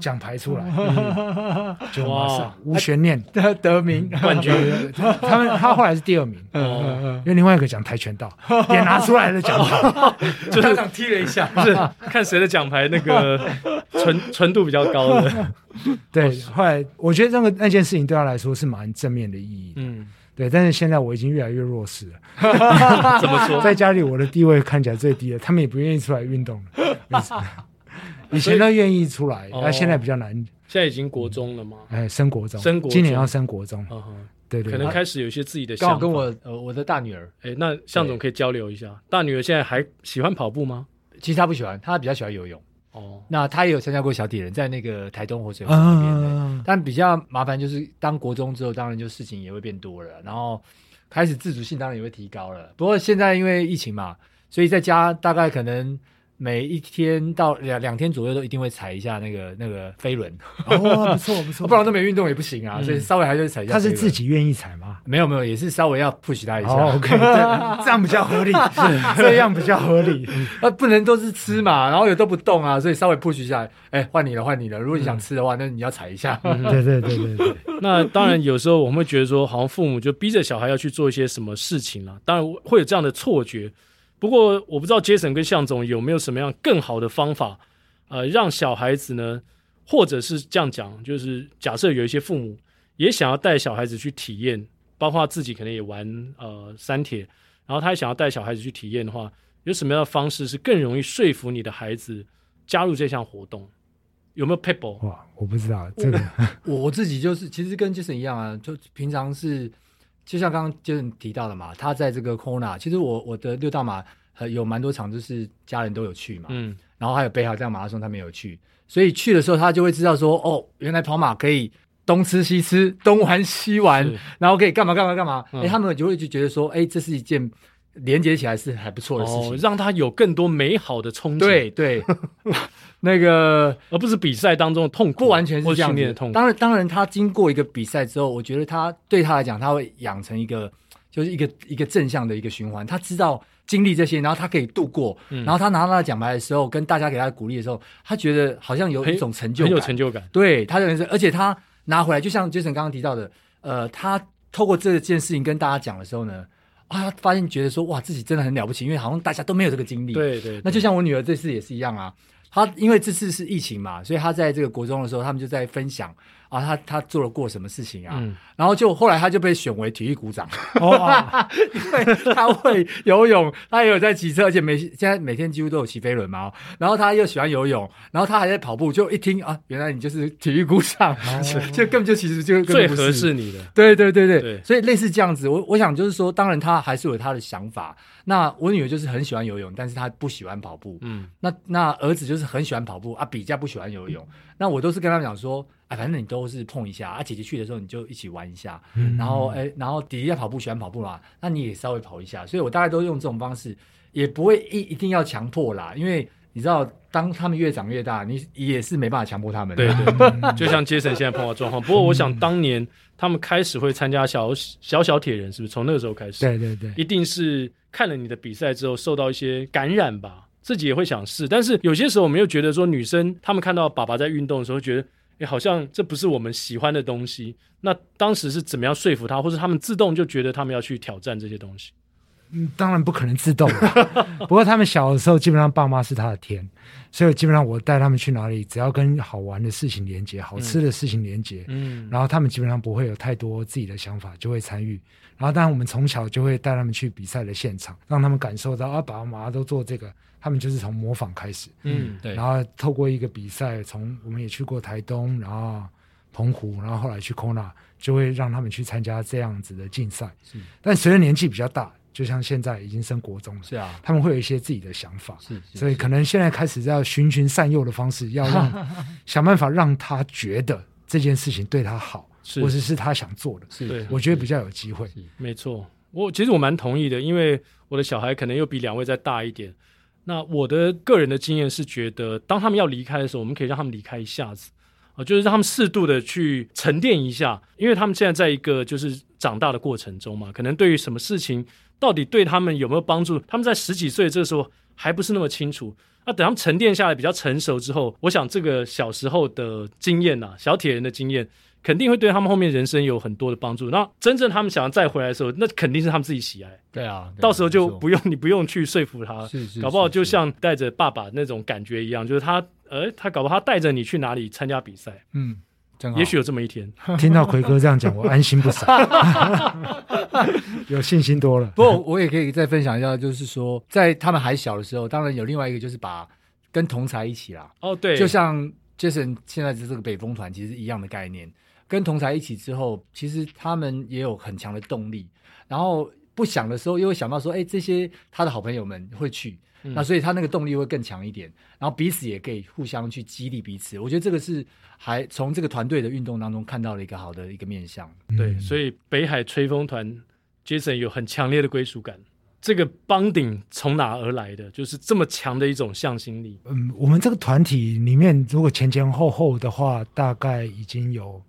奖牌出来，嗯、就马上无悬念 得得名冠军。他们他后来是第二名，哦、因为另外一个讲跆拳道也拿出来了奖牌，就这样踢了一下，是看谁的奖牌那个纯纯度比较高的。对，后来我觉得那个那件事情对他来说是蛮正面的意义。嗯，对，但是现在我已经越来越弱势了。怎么说？在家里我的地位看起来最低了，他们也不愿意出来运动了。以前都愿意出来，那现在比较难。现在已经国中了吗？哎，升国中，升国，今年要升国中。对对，可能开始有一些自己的想法。刚好跟我呃，我的大女儿，哎，那向总可以交流一下。大女儿现在还喜欢跑步吗？其实她不喜欢，她比较喜欢游泳。哦，那她也有参加过小铁人，在那个台东活水湖那边。但比较麻烦就是，当国中之后，当然就事情也会变多了，然后开始自主性当然也会提高了。不过现在因为疫情嘛，所以在家大概可能。每一天到两两天左右都一定会踩一下那个那个飞轮哦，不错不错，不然都没运动也不行啊，所以稍微还是踩一下。他是自己愿意踩吗？没有没有，也是稍微要 push 他一下。OK，这样比较合理，是 这样比较合理。那 不能都是吃嘛，然后也都不动啊，所以稍微 push 一下。哎，换你了换你了，如果你想吃的话，那你要踩一下。对对对对对。那当然有时候我们会觉得说，好像父母就逼着小孩要去做一些什么事情了，当然会有这样的错觉。不过我不知道杰森跟向总有没有什么样更好的方法，呃，让小孩子呢，或者是这样讲，就是假设有一些父母也想要带小孩子去体验，包括自己可能也玩呃三铁，然后他也想要带小孩子去体验的话，有什么样的方式是更容易说服你的孩子加入这项活动？有没有 people？？哇，我不知道这个，我，我自己就是其实跟杰森一样啊，就平常是。就像刚刚就是提到的嘛，他在这个 Kona，其实我我的六大马有蛮多场，就是家人都有去嘛，嗯，然后还有北海这样马拉松他们有去，所以去的时候他就会知道说，哦，原来跑马可以东吃西吃，东玩西玩，然后可以干嘛干嘛干嘛，哎、嗯，他们就会就觉得说，哎，这是一件连接起来是还不错的事情，哦、让他有更多美好的憧憬，对对。那个，而不是比赛当中的痛苦，不完全是这样的痛苦。当然，当然，他经过一个比赛之后，我觉得他对他来讲，他会养成一个，就是一个一个正向的一个循环。他知道经历这些，然后他可以度过，嗯、然后他拿到他的奖牌的时候，跟大家给他鼓励的时候，他觉得好像有一种成就感，很有成就感。对他的人生，而且他拿回来，就像杰森刚刚提到的，呃，他透过这件事情跟大家讲的时候呢，啊，发现觉得说，哇，自己真的很了不起，因为好像大家都没有这个经历。对，对对，那就像我女儿这次也是一样啊。她因为这次是疫情嘛，所以她在这个国中的时候，他们就在分享啊，他他做了过什么事情啊，嗯、然后就后来他就被选为体育股长，哦、因为他会游泳，他也有在骑车，而且每现在每天几乎都有骑飞轮嘛，然后他又喜欢游泳，然后他还在跑步，就一听啊，原来你就是体育股长，哦、就根本就其实就最合适你的，对对对对，对。所以类似这样子，我我想就是说，当然他还是有他的想法。那我女儿就是很喜欢游泳，但是她不喜欢跑步。嗯，那那儿子就是很喜欢跑步啊，比较不喜欢游泳。嗯、那我都是跟他们讲说，哎，反正你都是碰一下啊，姐姐去的时候你就一起玩一下。嗯，然后哎，然后弟弟在跑步喜欢跑步嘛，那你也稍微跑一下。所以我大概都用这种方式，也不会一一定要强迫啦，因为你知道，当他们越长越大，你也是没办法强迫他们。对对，对，就像杰森现在碰到状况。不过我想当年他们开始会参加小小小铁人，是不是从那个时候开始？对对对，一定是。看了你的比赛之后，受到一些感染吧，自己也会想试。但是有些时候，我们又觉得说，女生她们看到爸爸在运动的时候，觉得，哎，好像这不是我们喜欢的东西。那当时是怎么样说服他，或者他们自动就觉得他们要去挑战这些东西？嗯，当然不可能自动。不过他们小的时候，基本上爸妈是他的天，所以基本上我带他们去哪里，只要跟好玩的事情连接，好吃的事情连接，嗯，然后他们基本上不会有太多自己的想法，就会参与。然后，当然，我们从小就会带他们去比赛的现场，让他们感受到啊，爸爸妈妈都做这个，他们就是从模仿开始。嗯，对。然后透过一个比赛，从我们也去过台东，然后澎湖，然后后来去 Kona，就会让他们去参加这样子的竞赛。是。但随着年纪比较大，就像现在已经升国中了，是啊，他们会有一些自己的想法，是，是，所以可能现在开始要循循善诱的方式，要让 想办法让他觉得这件事情对他好，是或者是他想做的，是，我觉得比较有机会。没错，我其实我蛮同意的，因为我的小孩可能又比两位再大一点。那我的个人的经验是觉得，当他们要离开的时候，我们可以让他们离开一下子。啊，就是让他们适度的去沉淀一下，因为他们现在在一个就是长大的过程中嘛，可能对于什么事情到底对他们有没有帮助，他们在十几岁这个时候还不是那么清楚。那等他们沉淀下来比较成熟之后，我想这个小时候的经验呐，小铁人的经验，肯定会对他们后面人生有很多的帮助。那真正他们想要再回来的时候，那肯定是他们自己喜爱。对啊，对啊，到时候就不用你不用去说服他，是是，是，搞不好就像带着爸爸那种感觉一样，就是他。呃，他搞不好他带着你去哪里参加比赛？嗯，也许有这么一天。听到奎哥这样讲，我安心不少，有信心多了。不过我也可以再分享一下，就是说，在他们还小的时候，当然有另外一个，就是把跟同才一起啦。哦，对，就像 Jason 现在的这个北风团，其实一样的概念。跟同才一起之后，其实他们也有很强的动力。然后不想的时候，又会想到说，哎，这些他的好朋友们会去。那所以他那个动力会更强一点，然后彼此也可以互相去激励彼此。我觉得这个是还从这个团队的运动当中看到了一个好的一个面向。对，所以北海吹风团 Jason 有很强烈的归属感。这个 bonding 从哪而来的？就是这么强的一种向心力。嗯，我们这个团体里面，如果前前后后的话，大概已经有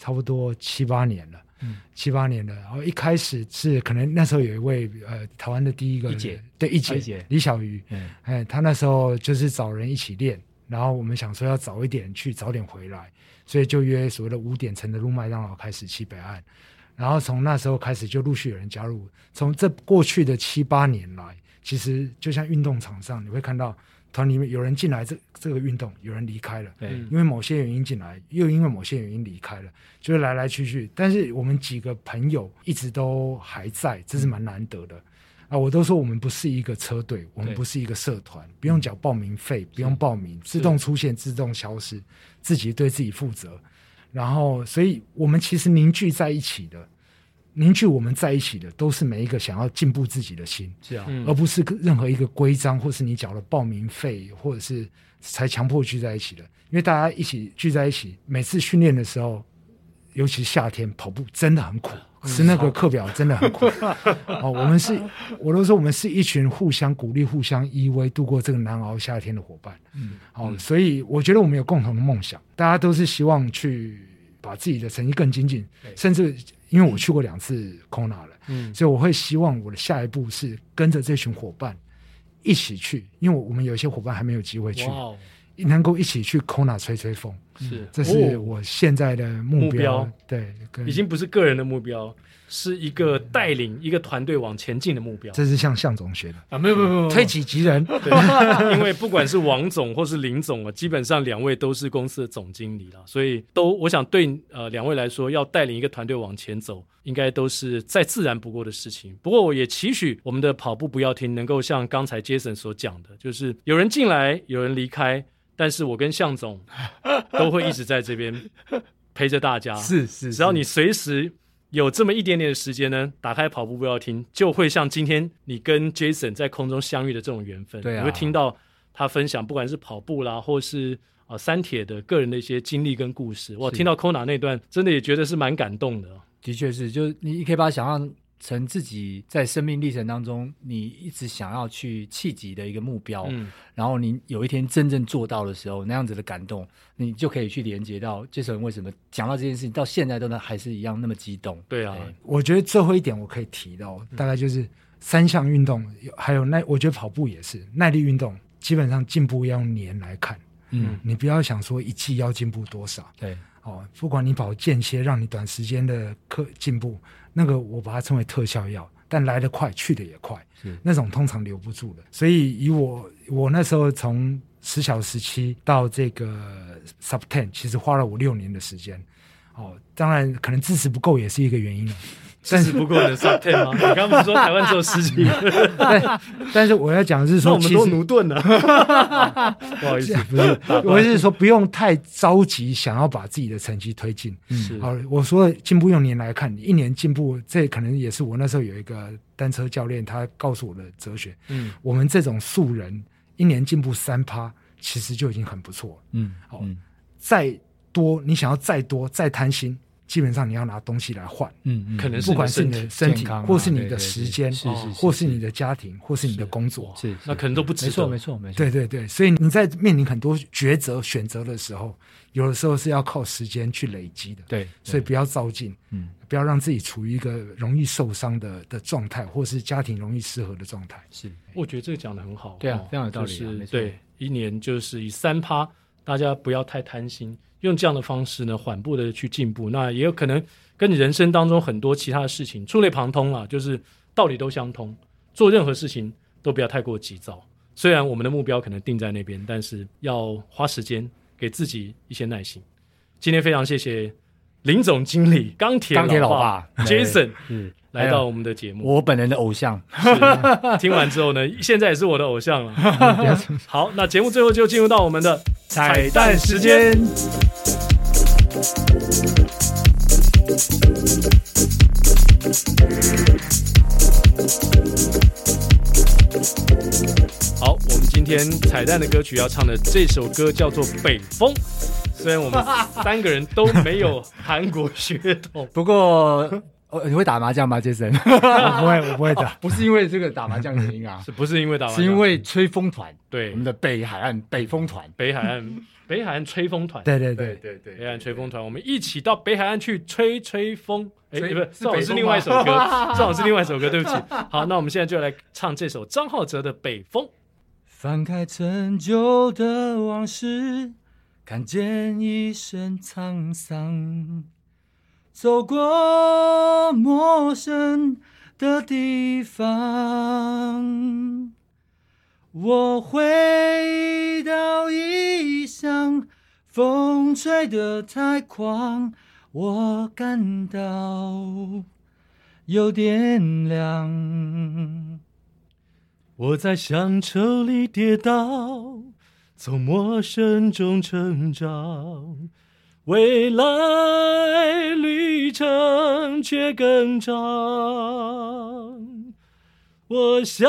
差不多七八年了。嗯，七八年了，然后一开始是可能那时候有一位呃台湾的第一个一姐，对一姐，一姐。李小鱼，嗯，哎，他那时候就是找人一起练，然后我们想说要早一点去，早点回来，所以就约所谓的五点城的路麦当劳开始去北岸，然后从那时候开始就陆续有人加入，从这过去的七八年来，其实就像运动场上你会看到。团里面有人进来这，这这个运动有人离开了，对，因为某些原因进来，又因为某些原因离开了，就是来来去去。但是我们几个朋友一直都还在，这是蛮难得的。嗯、啊，我都说我们不是一个车队，我们不是一个社团，不用缴报名费，不用报名，自动出现，自动消失，自己对自己负责。然后，所以我们其实凝聚在一起的。凝聚我们在一起的都是每一个想要进步自己的心，是啊，而不是任何一个规章或是你缴了报名费或者是才强迫聚在一起的。因为大家一起聚在一起，每次训练的时候，尤其夏天跑步真的很苦，是那个课表真的很苦。哦，我们是，我都说我们是一群互相鼓励、互相依偎度过这个难熬夏天的伙伴。嗯，好，所以我觉得我们有共同的梦想，大家都是希望去把自己的成绩更精进，甚至。因为我去过两次 Kona 了，嗯，所以我会希望我的下一步是跟着这群伙伴一起去，因为我们有些伙伴还没有机会去，哇能够一起去 Kona 吹吹风，是，这是我现在的目标，目标。对，已经不是个人的目标。是一个带领一个团队往前进的目标，这是向向总学的啊，没有没有没有，推己及人。对，因为不管是王总或是林总啊，基本上两位都是公司的总经理了，所以都我想对呃两位来说，要带领一个团队往前走，应该都是再自然不过的事情。不过我也期许我们的跑步不要停，能够像刚才 Jason 所讲的，就是有人进来，有人离开，但是我跟向总都会一直在这边陪着大家。是是，只要你随时。有这么一点点的时间呢，打开跑步不要听，就会像今天你跟 Jason 在空中相遇的这种缘分。对啊，你会听到他分享，不管是跑步啦，或是啊三铁的个人的一些经历跟故事。我听到 Kona 那段，真的也觉得是蛮感动的。的确是，就你可以把它想象成自己在生命历程当中，你一直想要去企及的一个目标，嗯，然后你有一天真正做到的时候，那样子的感动，你就可以去连接到这时候为什么讲到这件事情，到现在都能还是一样那么激动。对啊，我觉得最后一点我可以提到，大概就是三项运动，还有耐，我觉得跑步也是耐力运动，基本上进步要用年来看，嗯，你不要想说一季要进步多少，对，哦，不管你跑间歇，让你短时间的课进步。那个我把它称为特效药，但来得快，去得也快，那种通常留不住的。所以以我我那时候从十小时期到这个 sub ten，其实花了我六年的时间。哦，当然可能支持不够也是一个原因了。但是不过的 上 ten 吗？你刚刚不是说台湾只有十几个？但但是我要讲的是说，我们都奴钝了。不好意思，不是，我是说不用太着急，想要把自己的成绩推进。嗯，好，我说进步用年来看，一年进步，这可能也是我那时候有一个单车教练他告诉我的哲学。嗯，我们这种素人一年进步三趴，其实就已经很不错了。嗯，好，再多你想要再多再贪心。基本上你要拿东西来换，嗯嗯，可能是不管是你的身体，或是你的时间，是是，或是你的家庭，或是你的工作，是那可能都不值得。没错没错没错。对对对，所以你在面临很多抉择选择的时候，有的时候是要靠时间去累积的。对，所以不要照进，嗯，不要让自己处于一个容易受伤的的状态，或是家庭容易失和的状态。是，我觉得这个讲得很好。对啊，非常有道理。是，对，一年就是以三趴，大家不要太贪心，用这样的方式呢，缓步的去进步。那也有可能。跟你人生当中很多其他的事情触类旁通啊，就是道理都相通。做任何事情都不要太过急躁。虽然我们的目标可能定在那边，但是要花时间给自己一些耐心。今天非常谢谢林总经理钢铁钢铁老爸 Jason 是来到我们的节目，我本人的偶像。是 听完之后呢，现在也是我的偶像了。好，那节目最后就进入到我们的彩蛋时间。好，我们今天彩蛋的歌曲要唱的这首歌叫做《北风》。虽然我们三个人都没有韩国血统，不过，哦，你会打麻将吗，杰森？我不会，我不会打。不是因为这个打麻将原因啊，是不是因为打麻将？是因为吹风团。对，我们的北海岸北风团，北海岸 北海岸吹风团。对对对对对，北海岸吹风团，我们一起到北海岸去吹吹风。哎，不是，正好是是另外一首歌，正好是另外一首歌，对不起。好，那我们现在就来唱这首张浩哲的《北风》。翻开陈旧的往事，看见一身沧桑，走过陌生的地方，我回到异乡，风吹得太狂。我感到有点凉，我在乡愁里跌倒，从陌生中成长，未来旅程却更长。我想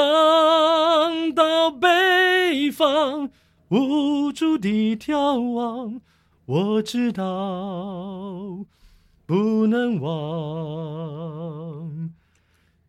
到北方，无助地眺望。我知道不能忘，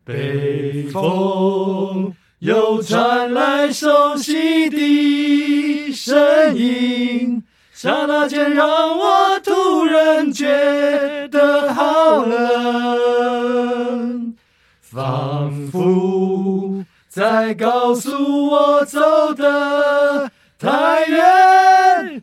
北风又传来熟悉的声音，刹那间让我突然觉得好冷，仿佛在告诉我走的太远，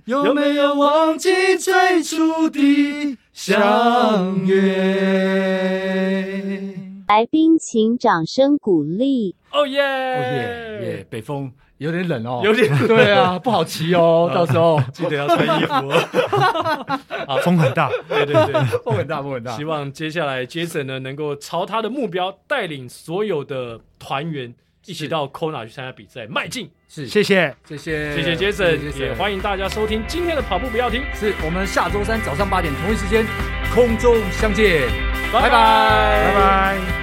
有没有忘记最初的相约？来宾请掌声鼓励。哦耶！哦耶耶！北风有点冷哦，有点对啊，不好骑哦，到时候记得要穿衣服哦。啊，风很大，对对对，风很大，风很大。希望接下来 Jason 呢，能够朝他的目标，带领所有的团员。一起到 Kona 去参加比赛，迈进。是，谢谢，谢谢，谢谢 Jason，也欢迎大家收听今天的跑步不要停。是。我们下周三早上八点同一时间空中相见，拜拜，拜拜。